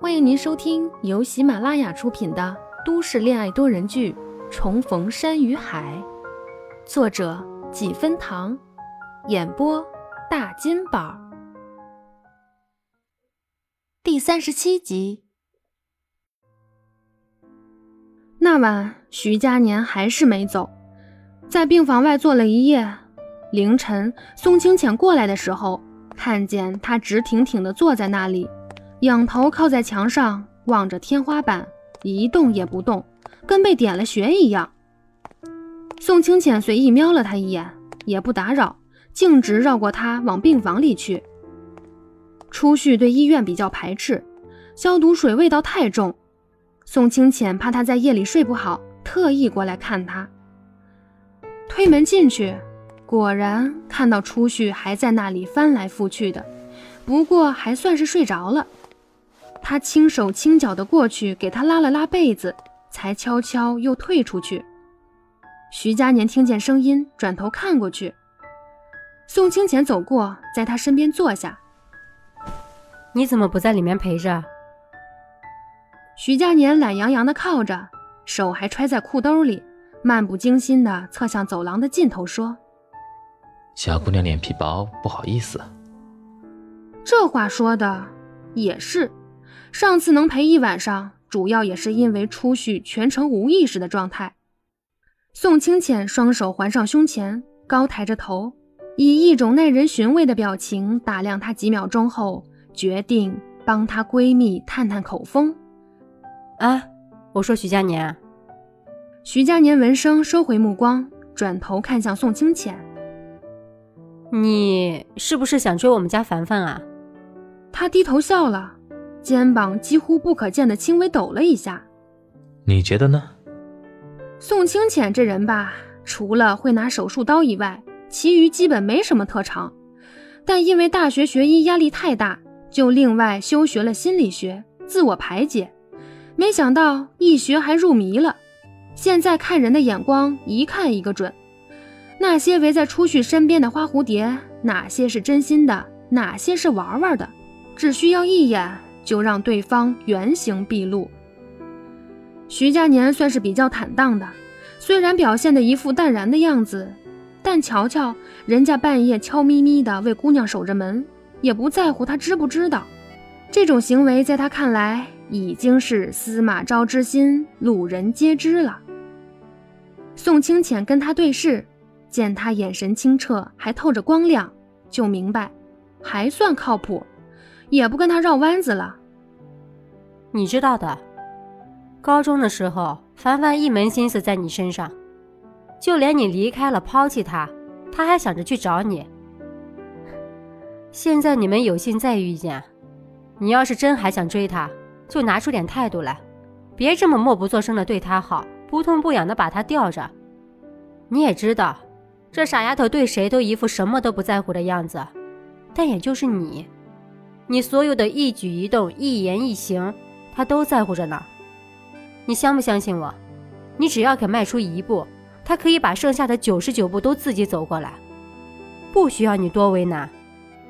欢迎您收听由喜马拉雅出品的都市恋爱多人剧《重逢山与海》，作者几分糖，演播大金宝，第三十七集。那晚，徐佳年还是没走，在病房外坐了一夜。凌晨，宋清浅过来的时候，看见他直挺挺地坐在那里。仰头靠在墙上，望着天花板，一动也不动，跟被点了穴一样。宋清浅随意瞄了他一眼，也不打扰，径直绕过他往病房里去。初旭对医院比较排斥，消毒水味道太重。宋清浅怕他在夜里睡不好，特意过来看他。推门进去，果然看到初旭还在那里翻来覆去的，不过还算是睡着了。他轻手轻脚的过去，给他拉了拉被子，才悄悄又退出去。徐佳年听见声音，转头看过去，宋清浅走过，在他身边坐下。你怎么不在里面陪着？徐佳年懒洋洋的靠着，手还揣在裤兜里，漫不经心的侧向走廊的尽头说：“小姑娘脸皮薄，不好意思。”这话说的也是。上次能陪一晚上，主要也是因为初旭全程无意识的状态。宋清浅双手环上胸前，高抬着头，以一种耐人寻味的表情打量他几秒钟后，决定帮她闺蜜探探口风。啊，我说徐佳年。徐佳年闻声收回目光，转头看向宋清浅：“你是不是想追我们家凡凡啊？”他低头笑了。肩膀几乎不可见的轻微抖了一下，你觉得呢？宋清浅这人吧，除了会拿手术刀以外，其余基本没什么特长。但因为大学学医压力太大，就另外修学了心理学，自我排解。没想到一学还入迷了，现在看人的眼光一看一个准。那些围在初旭身边的花蝴蝶，哪些是真心的，哪些是玩玩的，只需要一眼。就让对方原形毕露。徐佳年算是比较坦荡的，虽然表现的一副淡然的样子，但瞧瞧人家半夜悄咪咪的为姑娘守着门，也不在乎她知不知道。这种行为在他看来已经是司马昭之心，路人皆知了。宋清浅跟他对视，见他眼神清澈，还透着光亮，就明白还算靠谱。也不跟他绕弯子了。你知道的，高中的时候，凡凡一门心思在你身上，就连你离开了，抛弃他，他还想着去找你。现在你们有幸再遇见，你要是真还想追他，就拿出点态度来，别这么默不作声的对他好，不痛不痒的把他吊着。你也知道，这傻丫头对谁都一副什么都不在乎的样子，但也就是你。你所有的一举一动、一言一行，她都在乎着呢。你相不相信我？你只要肯迈出一步，她可以把剩下的九十九步都自己走过来，不需要你多为难。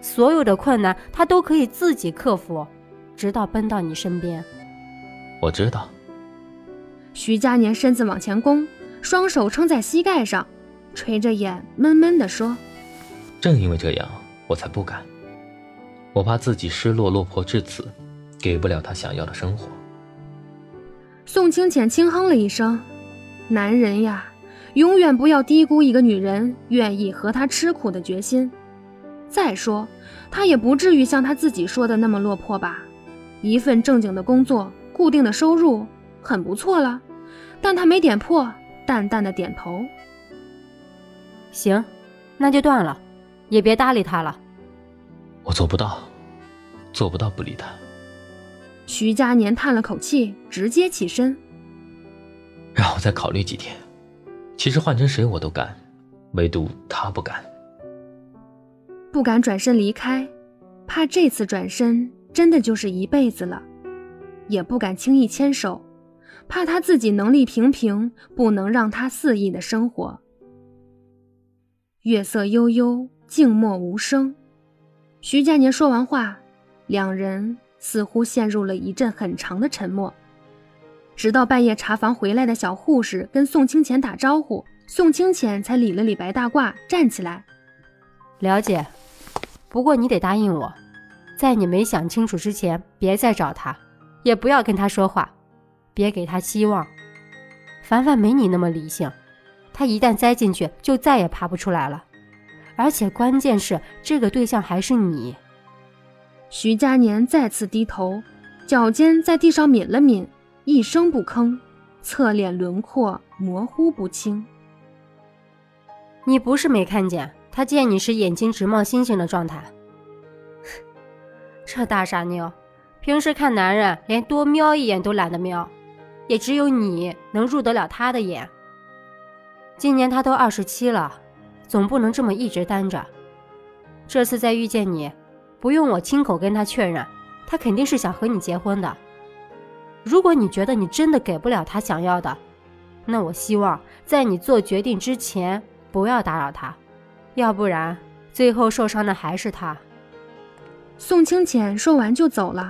所有的困难，她都可以自己克服，直到奔到你身边。我知道。徐佳年身子往前弓，双手撑在膝盖上，垂着眼，闷闷地说：“正因为这样，我才不敢。”我怕自己失落落魄至此，给不了他想要的生活。宋清浅轻哼了一声：“男人呀，永远不要低估一个女人愿意和他吃苦的决心。再说，他也不至于像他自己说的那么落魄吧？一份正经的工作，固定的收入，很不错了。”但他没点破，淡淡的点头：“行，那就断了，也别搭理他了。”我做不到，做不到不理他。徐佳年叹了口气，直接起身，让我再考虑几天。其实换成谁我都敢，唯独他不敢。不敢转身离开，怕这次转身真的就是一辈子了；也不敢轻易牵手，怕他自己能力平平，不能让他肆意的生活。月色悠悠，静默无声。徐佳年说完话，两人似乎陷入了一阵很长的沉默。直到半夜查房回来的小护士跟宋清浅打招呼，宋清浅才理了理白大褂，站起来。了解，不过你得答应我，在你没想清楚之前，别再找他，也不要跟他说话，别给他希望。凡凡没你那么理性，他一旦栽进去，就再也爬不出来了。而且关键是，这个对象还是你。徐佳年再次低头，脚尖在地上抿了抿，一声不吭，侧脸轮廓模糊不清。你不是没看见。他见你时，眼睛直冒星星的状态。这大傻妞，平时看男人连多瞄一眼都懒得瞄，也只有你能入得了他的眼。今年他都二十七了，总不能这么一直单着。这次再遇见你，不用我亲口跟他确认，他肯定是想和你结婚的。如果你觉得你真的给不了他想要的，那我希望在你做决定之前不要打扰他。要不然，最后受伤的还是他。宋清浅说完就走了，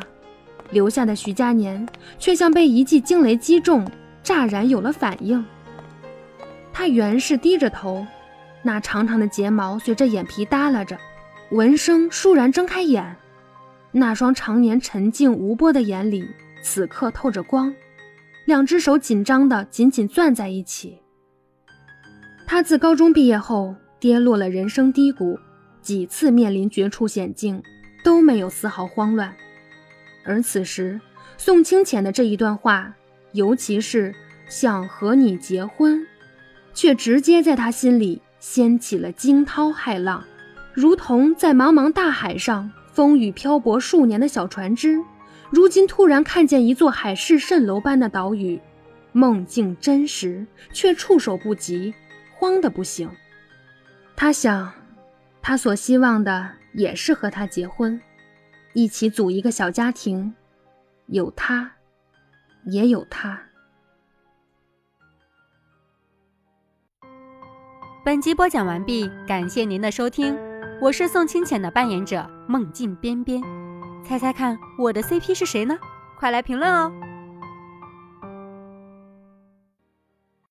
留下的徐佳年却像被一记惊雷击中，乍然有了反应。他原是低着头，那长长的睫毛随着眼皮耷拉着，闻声倏然睁开眼，那双常年沉静无波的眼里此刻透着光，两只手紧张的紧紧攥在一起。他自高中毕业后。跌落了人生低谷，几次面临绝处险境，都没有丝毫慌乱。而此时，宋清浅的这一段话，尤其是想和你结婚，却直接在他心里掀起了惊涛骇浪，如同在茫茫大海上风雨漂泊数年的小船只，如今突然看见一座海市蜃楼般的岛屿，梦境真实，却触手不及，慌得不行。他想，他所希望的也是和他结婚，一起组一个小家庭，有他，也有他。本集播讲完毕，感谢您的收听，我是宋清浅的扮演者梦境边边，猜猜看我的 CP 是谁呢？快来评论哦！